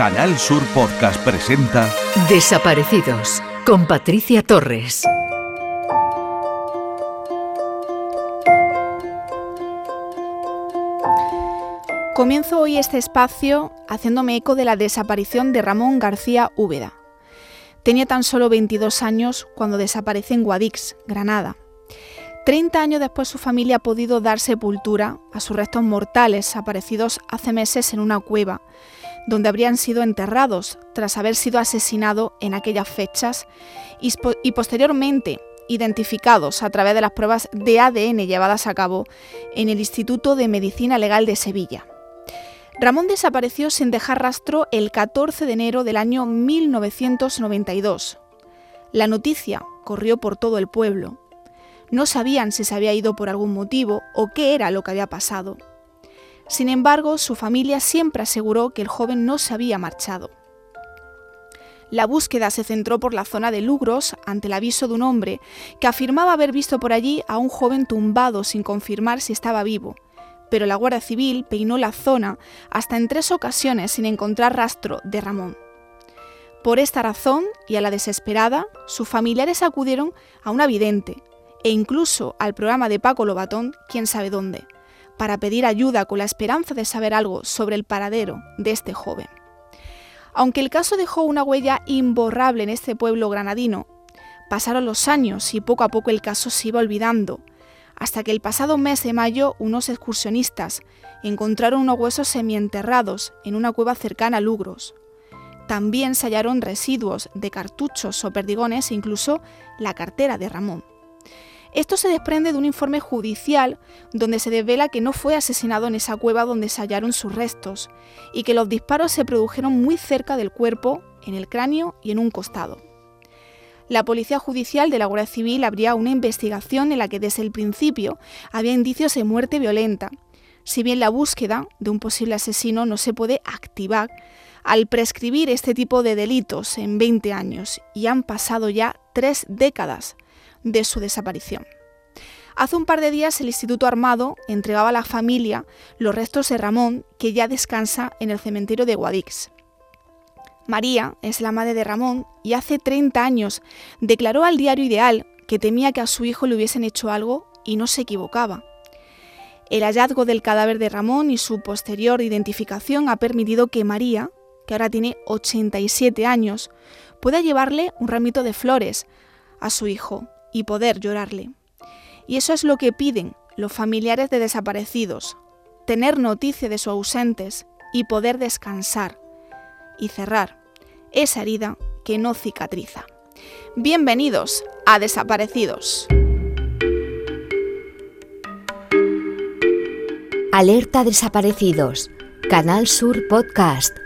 Canal Sur Podcast presenta Desaparecidos con Patricia Torres. Comienzo hoy este espacio haciéndome eco de la desaparición de Ramón García Úbeda. Tenía tan solo 22 años cuando desaparece en Guadix, Granada. Treinta años después su familia ha podido dar sepultura a sus restos mortales aparecidos hace meses en una cueva, donde habrían sido enterrados tras haber sido asesinado en aquellas fechas y, y posteriormente identificados a través de las pruebas de ADN llevadas a cabo en el Instituto de Medicina Legal de Sevilla. Ramón desapareció sin dejar rastro el 14 de enero del año 1992. La noticia corrió por todo el pueblo. No sabían si se había ido por algún motivo o qué era lo que había pasado. Sin embargo, su familia siempre aseguró que el joven no se había marchado. La búsqueda se centró por la zona de Lugros ante el aviso de un hombre que afirmaba haber visto por allí a un joven tumbado sin confirmar si estaba vivo, pero la Guardia Civil peinó la zona hasta en tres ocasiones sin encontrar rastro de Ramón. Por esta razón, y a la desesperada, sus familiares acudieron a una vidente, e incluso al programa de Paco Lobatón, quién sabe dónde, para pedir ayuda con la esperanza de saber algo sobre el paradero de este joven. Aunque el caso dejó una huella imborrable en este pueblo granadino, pasaron los años y poco a poco el caso se iba olvidando, hasta que el pasado mes de mayo unos excursionistas encontraron unos huesos semienterrados en una cueva cercana a Lugros. También se hallaron residuos de cartuchos o perdigones e incluso la cartera de Ramón. Esto se desprende de un informe judicial donde se devela que no fue asesinado en esa cueva donde se hallaron sus restos y que los disparos se produjeron muy cerca del cuerpo, en el cráneo y en un costado. La Policía Judicial de la Guardia Civil abría una investigación en la que desde el principio había indicios de muerte violenta, si bien la búsqueda de un posible asesino no se puede activar al prescribir este tipo de delitos en 20 años y han pasado ya tres décadas de su desaparición. Hace un par de días el Instituto Armado entregaba a la familia los restos de Ramón, que ya descansa en el cementerio de Guadix. María es la madre de Ramón y hace 30 años declaró al diario Ideal que temía que a su hijo le hubiesen hecho algo y no se equivocaba. El hallazgo del cadáver de Ramón y su posterior identificación ha permitido que María, que ahora tiene 87 años, pueda llevarle un ramito de flores a su hijo y poder llorarle. Y eso es lo que piden los familiares de desaparecidos, tener noticia de sus ausentes y poder descansar y cerrar esa herida que no cicatriza. Bienvenidos a Desaparecidos. Alerta Desaparecidos, Canal Sur Podcast.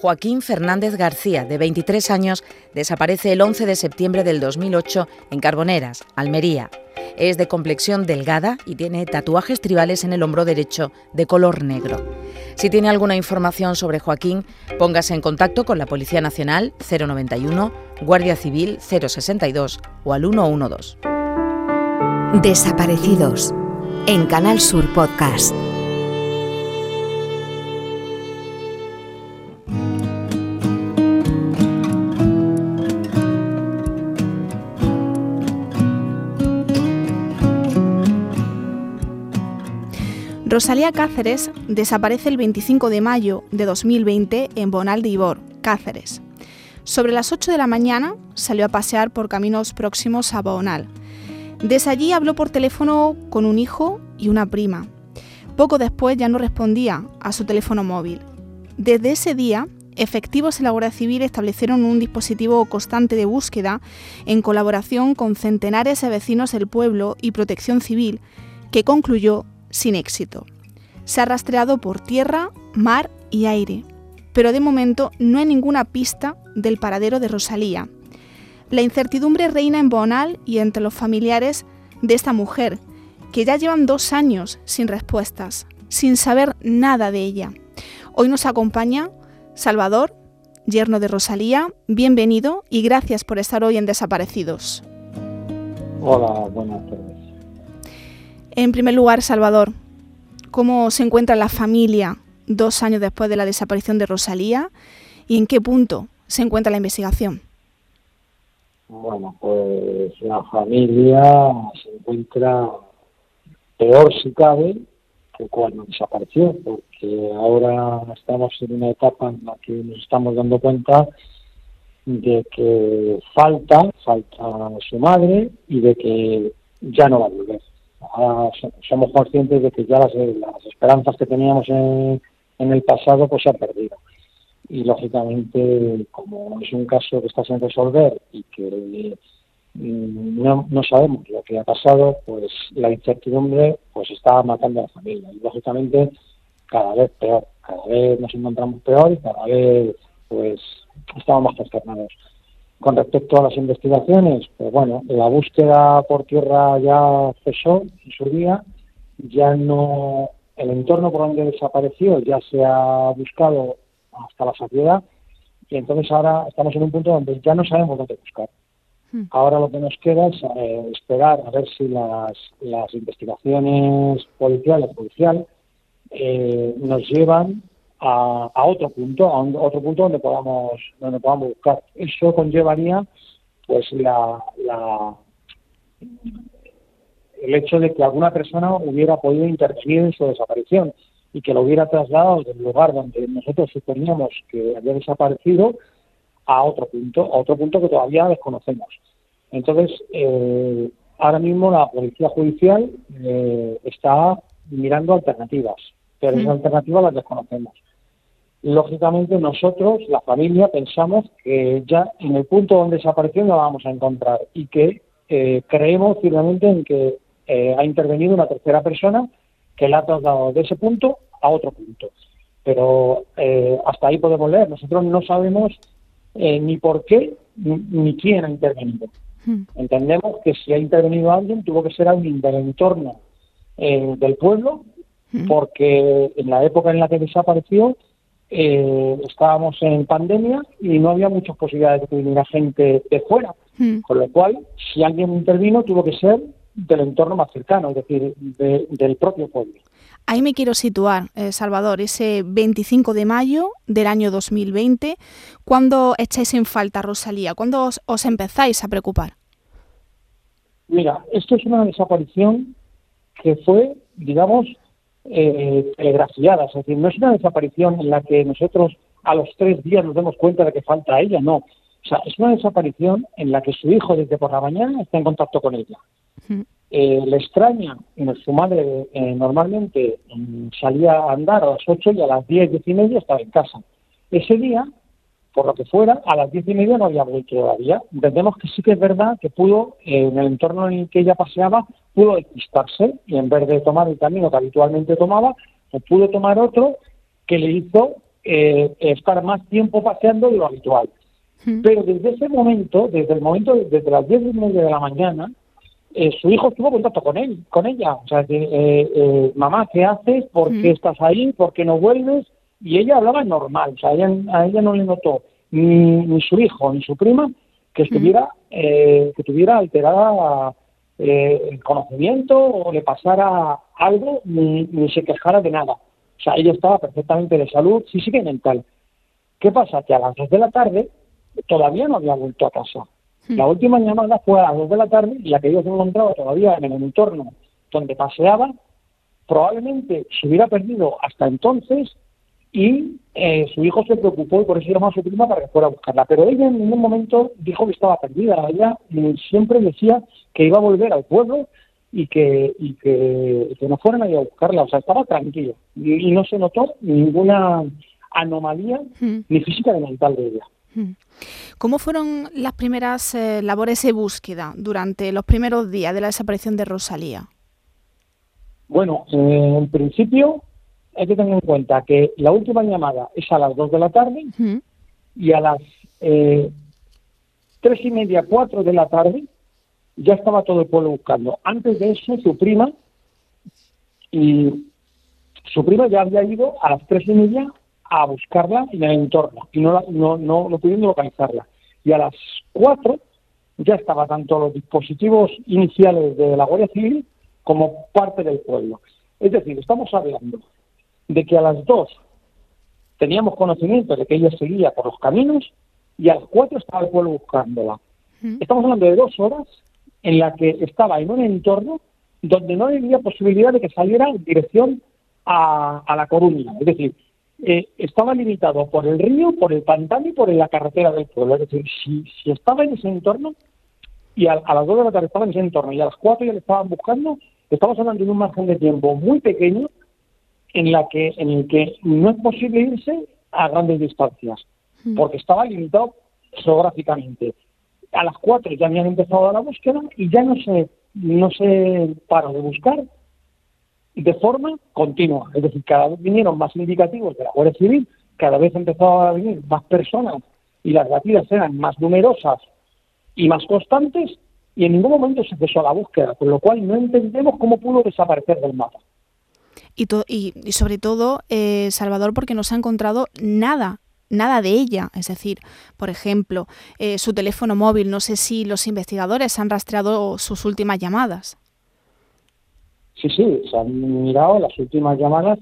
Joaquín Fernández García, de 23 años, desaparece el 11 de septiembre del 2008 en Carboneras, Almería. Es de complexión delgada y tiene tatuajes tribales en el hombro derecho de color negro. Si tiene alguna información sobre Joaquín, póngase en contacto con la Policía Nacional 091, Guardia Civil 062 o al 112. Desaparecidos en Canal Sur Podcast. Rosalía Cáceres desaparece el 25 de mayo de 2020 en Bonal de Ibor, Cáceres. Sobre las 8 de la mañana salió a pasear por caminos próximos a Bonal. Desde allí habló por teléfono con un hijo y una prima. Poco después ya no respondía a su teléfono móvil. Desde ese día, efectivos en la Guardia Civil establecieron un dispositivo constante de búsqueda en colaboración con centenares de vecinos del pueblo y protección civil, que concluyó sin éxito. Se ha rastreado por tierra, mar y aire, pero de momento no hay ninguna pista del paradero de Rosalía. La incertidumbre reina en Bonal y entre los familiares de esta mujer, que ya llevan dos años sin respuestas, sin saber nada de ella. Hoy nos acompaña Salvador, yerno de Rosalía. Bienvenido y gracias por estar hoy en Desaparecidos. Hola, buenas tardes. En primer lugar, Salvador, ¿cómo se encuentra la familia dos años después de la desaparición de Rosalía y en qué punto se encuentra la investigación. Bueno, pues la familia se encuentra peor si cabe que cuando desapareció, porque ahora estamos en una etapa en la que nos estamos dando cuenta de que falta, falta su madre y de que ya no va a volver. Ahora somos conscientes de que ya las, esperanzas que teníamos en, el pasado pues se han perdido. Y lógicamente como es un caso que está sin resolver y que mm, no, no sabemos lo que ha pasado, pues la incertidumbre pues está matando a la familia. Y lógicamente cada vez peor, cada vez nos encontramos peor y cada vez pues estamos más consternados. Con respecto a las investigaciones, pues bueno, la búsqueda por tierra ya cesó en su día, ya no el entorno por donde desapareció ya se ha buscado hasta la saciedad y entonces ahora estamos en un punto donde ya no sabemos dónde buscar. Hmm. Ahora lo que nos queda es eh, esperar a ver si las, las investigaciones policiales, policial, eh, nos llevan a, a, otro punto, a, otro punto donde podamos, donde podamos buscar. Eso conllevaría pues la, la el hecho de que alguna persona hubiera podido intervenir en su desaparición y que lo hubiera trasladado del lugar donde nosotros suponíamos que había desaparecido a otro punto, a otro punto que todavía desconocemos. Entonces, eh, ahora mismo la Policía Judicial eh, está mirando alternativas, pero esas alternativas las desconocemos. Lógicamente nosotros, la familia, pensamos que ya en el punto donde desapareció no la vamos a encontrar y que eh, creemos firmemente en que ha intervenido una tercera persona que la ha trasladado de ese punto a otro punto. Pero eh, hasta ahí podemos leer. Nosotros no sabemos eh, ni por qué ni, quién ha intervenido. Hmm. Entendemos que si ha intervenido alguien, tuvo que ser alguien del entorno eh, del pueblo, hmm. porque en la época en la que desapareció estábamos en pandemia y no había muchas posibilidades de que viniera gente de fuera. Hmm. Con lo cual, si alguien intervino, tuvo que ser del entorno más cercano, es decir, del propio pueblo. Ahí me quiero situar, eh, Salvador, ese 25 de mayo del año 2020, ¿cuándo echáis en falta Rosalía? ¿Cuándo os, empezáis a preocupar? Mira, esto es una desaparición que fue, digamos, eh, telegrafiada, es decir, no es una desaparición en la que nosotros a los tres días nos demos cuenta de que falta a ella, no. O sea, es una desaparición en la que su hijo desde por la mañana está en contacto con ella. Eh, le extraña, su madre eh, normalmente mm, salía a andar a las 8 y a las 10, 10 y media estaba en casa. Ese día, por lo que fuera, a las 10 y media no había vuelto todavía. Entendemos que sí que es verdad que pudo, eh, en el entorno en el que ella paseaba, pudo despistarse y en vez de tomar el camino que habitualmente tomaba, pues pudo tomar otro que le hizo estar más tiempo paseando de lo habitual. Pero desde ese momento, desde el momento, desde las 10 y media de la mañana, eh, su hijo tuvo contacto con él, con ella. O sea, que, eh, eh, mamá, ¿qué haces? ¿Por qué estás ahí? ¿Por qué no vuelves? Y ella hablaba normal, o sea, a ella no le notó ni, ni su hijo ni su prima que estuviera, que tuviera alterada el conocimiento o le pasara algo, ni, ni se quejara de nada. O sea, ella estaba perfectamente de salud física y mental. ¿Qué pasa? Que a las dos de la tarde todavía no había vuelto a casa. La última llamada fue a las 2 de la tarde y la que ellos encontraba todavía en el entorno donde paseaba, probablemente se hubiera perdido hasta entonces y eh, su hijo se preocupó y por eso llamó a su prima para que fuera a buscarla. Pero ella en ningún momento dijo que estaba perdida. Ella siempre decía que iba a volver al pueblo y que, y que, no fueran a ir a buscarla. O sea, estaba tranquilo y, no se notó ninguna anomalía ni física ni mental de ella. ¿Cómo fueron las primeras eh, labores de búsqueda durante los primeros días de la desaparición de Rosalía? Bueno, en principio hay que tener en cuenta que la última llamada es a las 2 de la tarde y a las eh, tres y media, cuatro de la tarde ya estaba todo el pueblo buscando. Antes de eso, su prima y su prima ya había ido a las tres y media a buscarla en el entorno y no, no, no, no pudiendo localizarla. Y a las 4 ya estaba tanto los dispositivos iniciales de la Guardia Civil como parte del pueblo. Es decir, estamos hablando de que a las 2 teníamos conocimiento de que ella seguía por los caminos y a las 4 estaba el pueblo buscándola. Estamos hablando de dos horas en la que estaba en un entorno donde no había posibilidad de que saliera en dirección a, La Coruña. Es decir, eh, estaba limitado por el río, por el pantano y por la carretera del pueblo. Es decir, si, si estaba en ese entorno y a, las dos de la tarde estaba en ese entorno y a las cuatro ya le estaban buscando, estamos hablando de un margen de tiempo muy pequeño en, la que, en el que no es posible irse a grandes distancias, hmm. porque estaba limitado geográficamente. A las cuatro ya habían empezado la búsqueda y ya no se, no se paró de buscar de forma continua. Es decir, cada vez vinieron más indicativos de la Guardia Civil, cada vez empezaban a venir más personas y las batidas eran más numerosas y más constantes y en ningún momento se cesó la búsqueda, con lo cual no entendemos cómo pudo desaparecer del mapa. Y, y, sobre todo, eh, Salvador, porque no se ha encontrado nada, nada de ella. Es decir, por ejemplo, eh, su teléfono móvil, no sé si los investigadores han rastreado sus últimas llamadas. Sí, sí, se han mirado las últimas llamadas,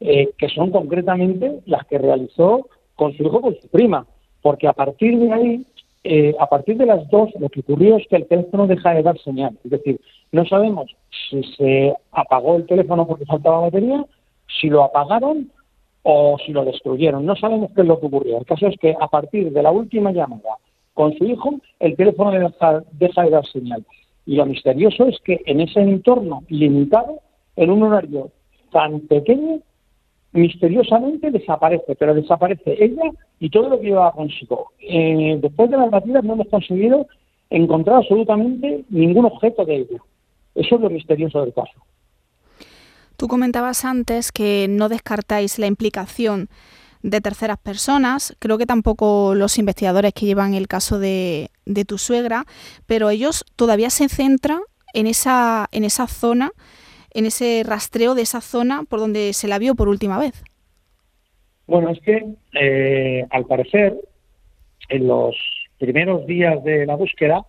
eh, que son concretamente las que realizó con su hijo, con su prima, porque a partir de ahí, eh, a partir de las dos, lo que ocurrió es que el teléfono deja de dar señal. Es decir, no sabemos si se apagó el teléfono porque faltaba batería, si lo apagaron o si lo destruyeron. No sabemos qué es lo que ocurrió. El caso es que a partir de la última llamada con su hijo, el teléfono deja, deja de dar señal. Y lo misterioso es que en ese entorno limitado, en un horario tan pequeño, misteriosamente desaparece, pero desaparece ella y todo lo que llevaba consigo. Eh, después de las batidas no hemos conseguido encontrar absolutamente ningún objeto de ella. Eso es lo misterioso del caso. Tú comentabas antes que no descartáis la implicación de terceras personas. Creo que tampoco los investigadores que llevan el caso de, de tu suegra, pero ellos todavía se centran en esa, en esa zona, en ese rastreo de esa zona por donde se la vio por última vez. Bueno, es que eh, al parecer en los primeros días de la búsqueda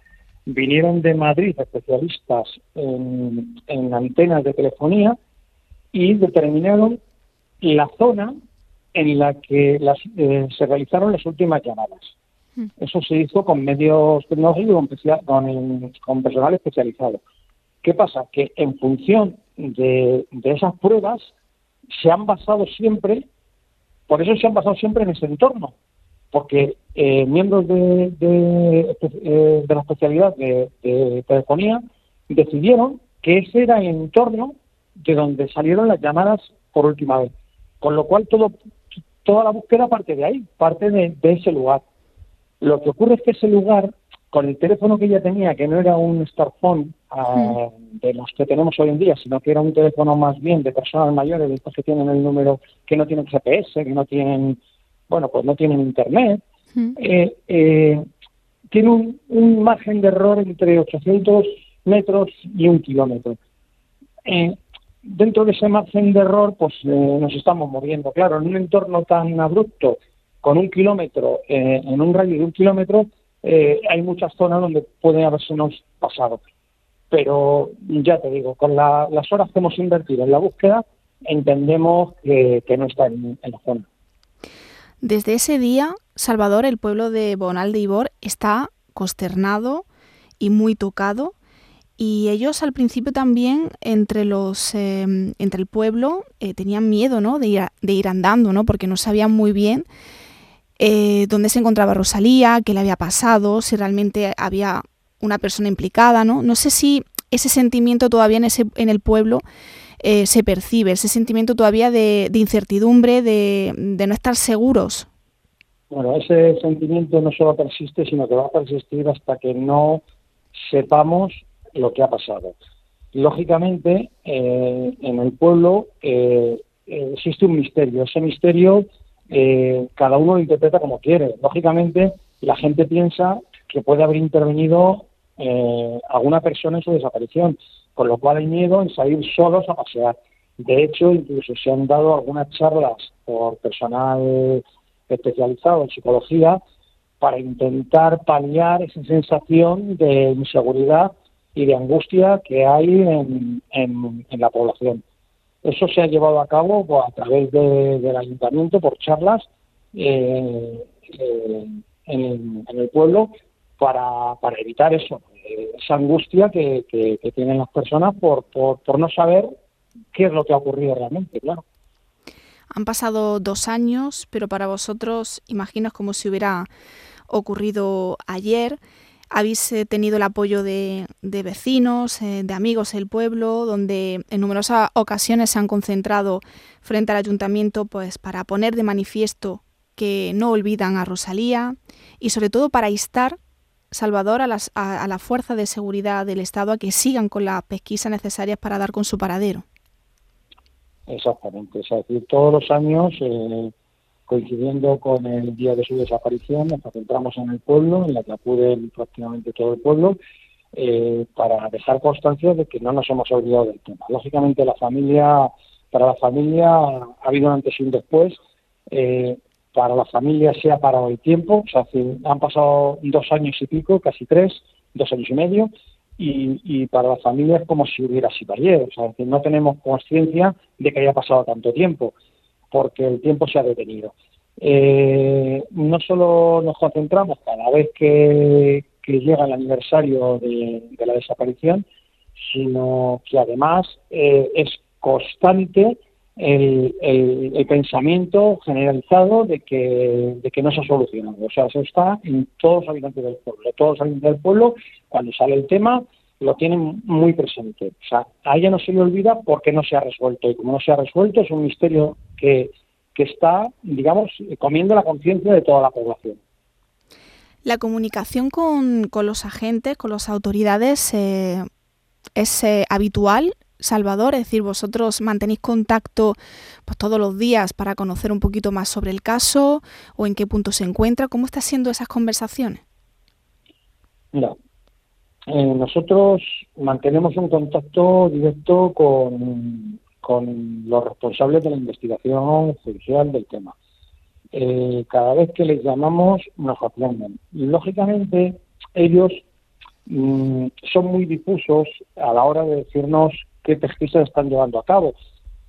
vinieron de Madrid especialistas en, en antenas de telefonía y determinaron la zona en la que eh, se realizaron las últimas llamadas. Hmm. Eso se hizo con medios tecnológicos con, con, personal especializado. ¿Qué pasa? Que en función de, esas pruebas se han basado siempre, por eso se han basado siempre en ese entorno, porque eh, miembros de, de, eh, de, la especialidad de telefonía decidieron que ese era el entorno de donde salieron las llamadas por última vez. Con lo cual todo toda la búsqueda parte de ahí, parte de, ese lugar. Lo que ocurre es que ese lugar, con el teléfono que ella tenía, que no era un smartphone ah, de los que tenemos hoy en día, sino que era un teléfono más bien de personas mayores, de estos que tienen el número, que no tienen GPS, que no tienen, bueno, pues no tienen internet, eh, eh, tiene un, un, margen de error entre 800 metros y un kilómetro. Eh, dentro de ese margen de error, pues nos estamos moviendo. Claro, en un entorno tan abrupto, con un kilómetro, eh, en un radio de un kilómetro, eh, hay muchas zonas donde puede haberse nos pasado. Pero ya te digo, con las horas que hemos invertido en la búsqueda, entendemos que, no está en, la zona. Desde ese día, Salvador, el pueblo de Bonal de Ibor, está consternado y muy tocado y ellos al principio también entre los em, entre el pueblo eh, tenían miedo ¿no? de, ir, de ir andando, ¿no? porque no sabían muy bien eh, dónde se encontraba Rosalía, qué le había pasado, si realmente había una persona implicada. No, no sé si ese sentimiento todavía en, ese, en el pueblo eh, se percibe, ese sentimiento todavía de, incertidumbre, de, no estar seguros. Bueno, ese sentimiento no solo persiste, sino que va a persistir hasta que no sepamos lo que ha pasado. Lógicamente, eh, en el pueblo existe un misterio. Ese misterio eh, cada uno lo interpreta como quiere. Lógicamente, la gente piensa que puede haber intervenido alguna persona en su desaparición, con lo cual hay miedo en salir solos a pasear. De hecho, incluso se han dado algunas charlas por personal especializado en psicología para intentar paliar esa sensación de inseguridad y de angustia que hay en, la población. Eso se ha llevado a cabo pues, a través del ayuntamiento por charlas eh, eh, en, el pueblo para, para evitar eso, eh, esa angustia que, que, tienen las personas por, por, por no saber qué es lo que ha ocurrido realmente, claro. Han pasado dos años, pero para vosotros, imagino, es como si hubiera ocurrido ayer. Habéis eh, tenido el apoyo de, vecinos, eh, de amigos del pueblo, donde en numerosas ocasiones se han concentrado frente al ayuntamiento pues, para poner de manifiesto que no olvidan a Rosalía y sobre todo para instar Salvador a, las, a, la fuerza de seguridad del Estado a que sigan con las pesquisas necesarias para dar con su paradero. Exactamente, es decir, todos los años eh, coincidiendo con el día de su desaparición, nos concentramos en el pueblo, en la que acude prácticamente todo el pueblo, eh, para dejar constancia de que no nos hemos olvidado del tema. Lógicamente, la familia, para la familia ha habido un antes y un después. Eh, para la familia se ha parado el tiempo, o sea, han pasado dos años y pico, casi tres, dos años y medio, y, para la familia es como si hubiera sido ayer, o sea, no tenemos conciencia de que haya pasado tanto tiempo porque el tiempo se ha detenido. Eh, no solo nos concentramos cada vez que, llega el aniversario de, la desaparición, sino que además eh, es constante el, pensamiento generalizado de que, de que no se ha solucionado. O sea, eso está en todos los habitantes del pueblo. Todos los habitantes del pueblo, cuando sale el tema, lo tienen muy presente. O sea, a ella no se le olvida porque no se ha resuelto. Y como no se ha resuelto, es un misterio que, que está, digamos, comiendo la conciencia de toda la población. La comunicación con, con los agentes, con las autoridades, eh, es eh, habitual, Salvador, es decir, vosotros mantenéis contacto pues, todos los días para conocer un poquito más sobre el caso o en qué punto se encuentra. ¿Cómo están siendo esas conversaciones? Mira, eh, nosotros mantenemos un contacto directo con, los responsables de la investigación judicial del tema. Eh, cada vez que les llamamos nos atienden. Lógicamente ellos mm, son muy difusos a la hora de decirnos qué pesquisas están llevando a cabo,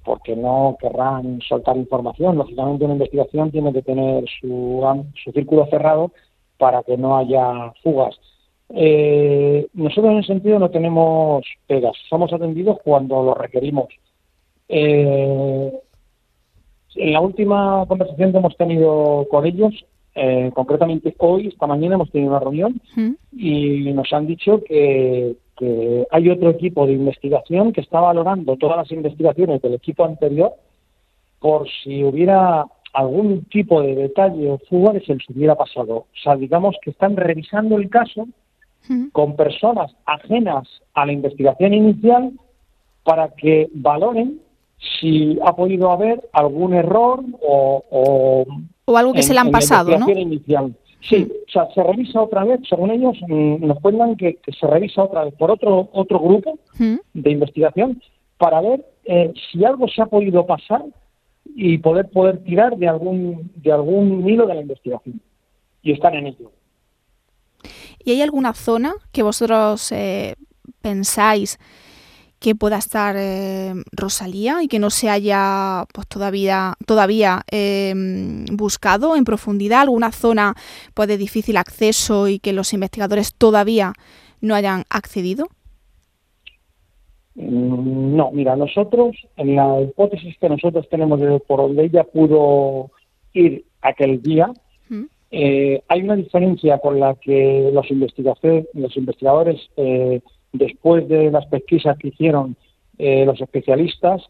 porque no querrán soltar información. Lógicamente una investigación tiene que tener su, su círculo cerrado para que no haya fugas. Eh, nosotros en ese sentido no tenemos pegas, somos atendidos cuando lo requerimos. Eh, en la última conversación que hemos tenido con ellos, eh, concretamente hoy, esta mañana, hemos tenido una reunión y nos han dicho que, hay otro equipo de investigación que está valorando todas las investigaciones del equipo anterior por si hubiera algún tipo de detalle o fuga que se les hubiera pasado. O sea, digamos que están revisando el caso con personas ajenas a la investigación inicial para que valoren si ha podido haber algún error o, o, algo que se le han pasado, ¿no? Inicial. Sí, o sea, se revisa otra vez, según ellos mm, nos cuentan que, se revisa otra vez por otro otro grupo de investigación para ver eh, si algo se ha podido pasar y poder poder tirar de algún de algún hilo de la investigación y están en ello. ¿Y hay alguna zona que vosotros eh, pensáis que pueda estar eh, Rosalía y que no se haya pues todavía todavía eh, buscado en profundidad alguna zona pues de difícil acceso y que los investigadores todavía no hayan accedido mm, no mira nosotros en la hipótesis que nosotros tenemos de por donde ella pudo ir aquel día eh, hay una diferencia con la que los investigadores los investigadores después de las pesquisas que hicieron eh, los especialistas,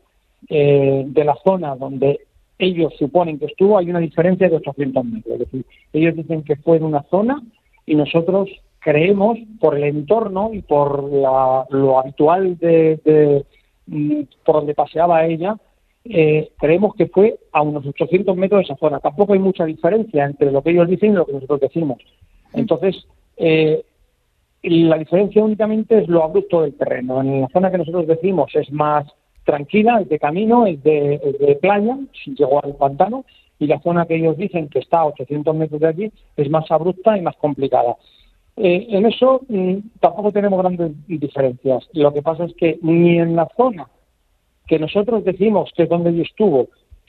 eh, de la zona donde ellos suponen que estuvo, hay una diferencia de 800 metros. Es decir, ellos dicen que fue en una zona y nosotros creemos, por el entorno y por lo habitual de, mm, por donde paseaba ella, eh, creemos que fue a unos 800 metros de esa zona. Tampoco hay mucha diferencia entre lo que ellos dicen y lo que nosotros decimos. Entonces, eh, la diferencia únicamente es lo abrupto del terreno. En la zona que nosotros decimos es más tranquila, es de camino, es de, playa, si llegó al pantano, y la zona que ellos dicen que está a 800 metros de allí es más abrupta y más complicada. Eh, en eso mm, tampoco tenemos grandes diferencias. Lo que pasa es que ni en la zona que nosotros decimos que donde ella estuvo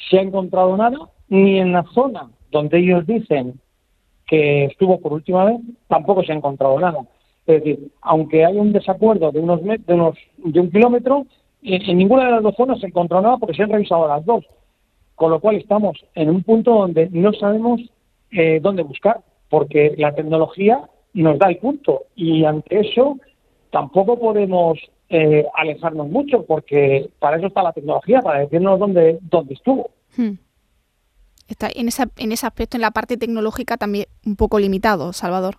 se ha encontrado nada, ni en la zona donde ellos dicen que estuvo por última vez, tampoco se ha encontrado nada. Es decir, aunque hay un desacuerdo de unos de unos de un kilómetro, en, ninguna de las dos zonas se encontró nada porque se han revisado las dos. Con lo cual estamos en un punto donde no sabemos eh, dónde buscar, porque la tecnología nos da el punto y ante eso tampoco podemos eh, alejarnos mucho, porque para eso está la tecnología, para decirnos dónde, dónde estuvo. Hmm. Está en, esa, en ese aspecto, en la parte tecnológica, también un poco limitado, Salvador.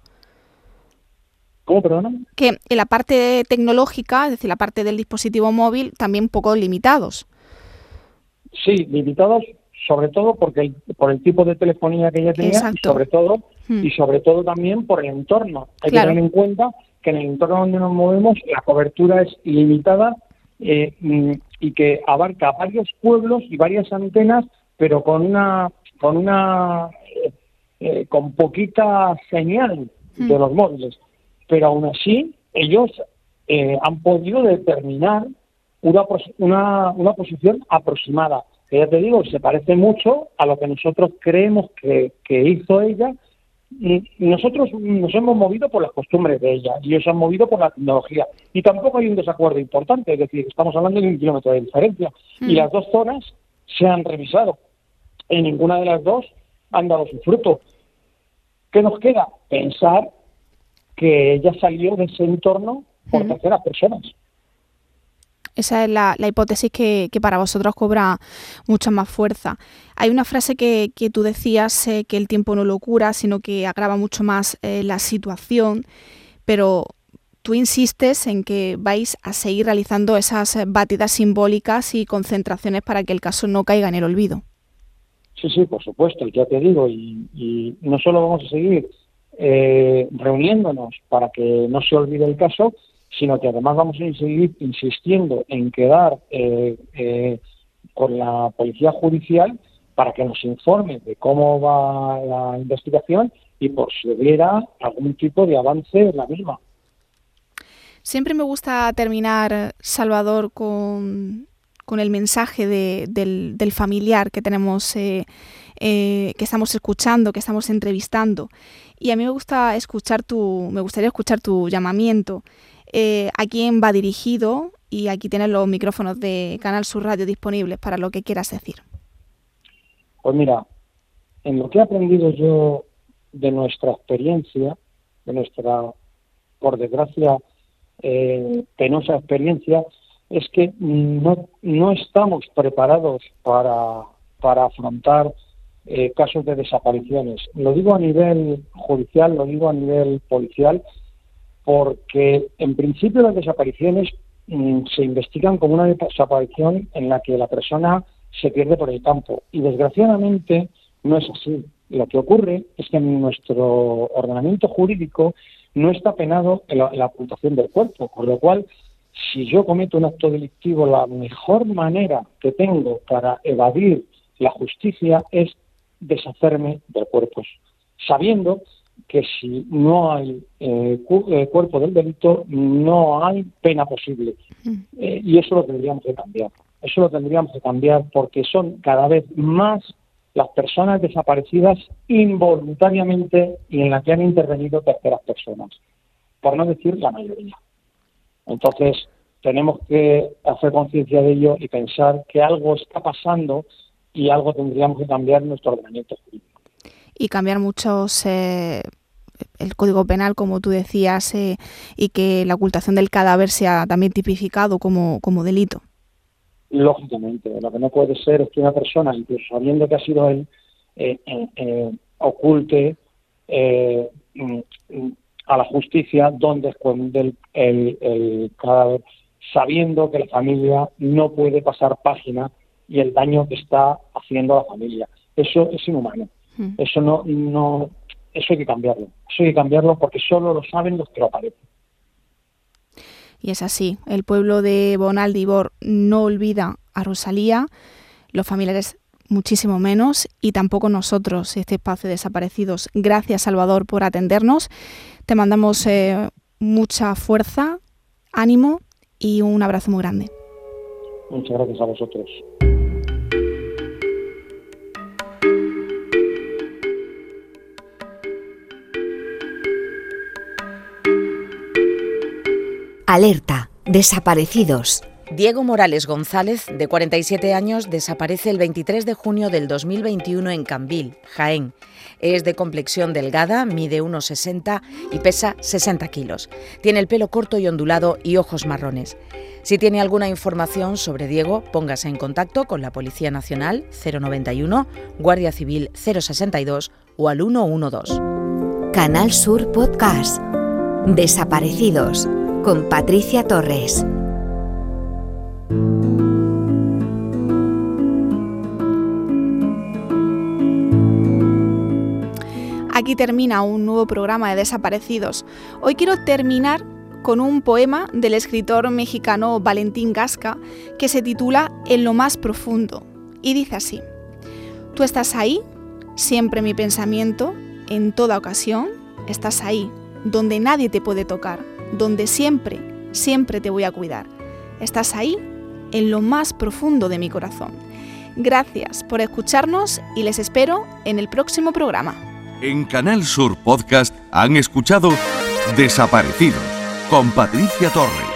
¿Cómo, perdona? Que en la parte tecnológica, es decir, la parte del dispositivo móvil, también un poco limitados. Sí, limitados sobre todo porque por el tipo de telefonía que ella tenía y sobre todo hmm. y sobre todo también por el entorno. Hay que tener en cuenta que en el entorno donde nos movemos la cobertura es ilimitada eh, mm, y que abarca varios pueblos y varias antenas, pero con una con una eh, eh, con poquita señal de hmm. los móviles. Pero aún así ellos han podido determinar una, una, una posición aproximada que ya te digo, se parece mucho a lo que nosotros creemos que, hizo ella nosotros nos hemos movido por las costumbres de ella y ellos se han movido por la tecnología. Y tampoco hay un desacuerdo importante, es decir, estamos hablando de un kilómetro de diferencia y mm. las dos zonas se han revisado. En ninguna de las dos han dado su fruto. ¿Qué nos queda? Pensar que ella salió de ese entorno por mm. terceras personas. Esa es la, hipótesis que, para vosotros cobra mucha más fuerza. Hay una frase que, tú decías, eh, que el tiempo no lo cura, sino que agrava mucho más eh, la situación, pero tú insistes en que vais a seguir realizando esas batidas simbólicas y concentraciones para que el caso no caiga en el olvido. Sí, sí, por supuesto, ya te digo, y, no solo vamos a seguir eh, reuniéndonos para que no se olvide el caso, sino que además vamos a seguir insistiendo en quedar eh, eh, con la policía judicial para que nos informe de cómo va la investigación y por si hubiera algún tipo de avance en la misma. Siempre me gusta terminar, Salvador, con, el mensaje del, familiar que tenemos, eh, que estamos escuchando, que estamos entrevistando. Y a mí me gusta escuchar tu, me gustaría escuchar tu llamamiento eh, a quién va dirigido y aquí tienes los micrófonos de Canal Sur Radio disponibles para lo que quieras decir. Pues mira, en lo que he aprendido yo de nuestra experiencia, de nuestra, por desgracia, eh, penosa experiencia, es que no, no estamos preparados para, para afrontar eh, casos de desapariciones. Lo digo a nivel judicial, lo digo a nivel policial porque en principio las desapariciones mm, se investigan como una desaparición en la que la persona se pierde por el campo y desgraciadamente no es así. Lo que ocurre es que en nuestro ordenamiento jurídico no está penado la, la ocultación del cuerpo, con lo cual si yo cometo un acto delictivo, la mejor manera que tengo para evadir la justicia es deshacerme del cuerpo, sabiendo que si no hay eh, eh, cuerpo del delito, no hay pena posible. Mm. Eh, y eso lo tendríamos que cambiar. Eso lo tendríamos que cambiar porque son cada vez más las personas desaparecidas involuntariamente y en las que han intervenido terceras personas, por no decir la mayoría. Entonces, tenemos que hacer conciencia de ello y pensar que algo está pasando y algo tendríamos que cambiar en nuestro ordenamiento jurídico y cambiar muchos eh, el código penal, como tú decías, eh, y que la ocultación del cadáver sea también tipificado como, como delito. Lógicamente, lo que no puede ser es que una persona, incluso sabiendo que ha sido él, eh, oculte mm, a la justicia donde esconde el, el cadáver, sabiendo que la familia no puede pasar página y el daño que está haciendo a la familia. Eso es inhumano. Mm. Eso no, no, eso hay que cambiarlo. Eso hay que cambiarlo porque solo lo saben los que lo padecen. Y es así. El pueblo de Bonaldibor no olvida a Rosalía, los familiares muchísimo menos y tampoco nosotros, este espacio de desaparecidos. Gracias, Salvador, por atendernos. Te mandamos eh, mucha fuerza, ánimo y un abrazo muy grande. Muchas gracias a vosotros. Alerta, desaparecidos. Diego Morales González, de 47 años, desaparece el 23 de junio del 2021 en Cambil, Jaén. Es de complexión delgada, mide 1,60 y pesa 60 kilos. Tiene el pelo corto y ondulado y ojos marrones. Si tiene alguna información sobre Diego, póngase en contacto con la Policía Nacional 091, Guardia Civil 062 o al 112. Canal Sur Podcast. Desaparecidos con Patricia Torres. Aquí termina un nuevo programa de Desaparecidos. Hoy quiero terminar con un poema del escritor mexicano Valentín Gasca que se titula En lo más profundo y dice así, Tú estás ahí, siempre mi pensamiento, en toda ocasión, estás ahí, donde nadie te puede tocar, donde siempre, siempre te voy a cuidar. Estás ahí, en lo más profundo de mi corazón. Gracias por escucharnos y les espero en el próximo programa. En Canal Sur Podcast han escuchado Desaparecidos con Patricia Torres.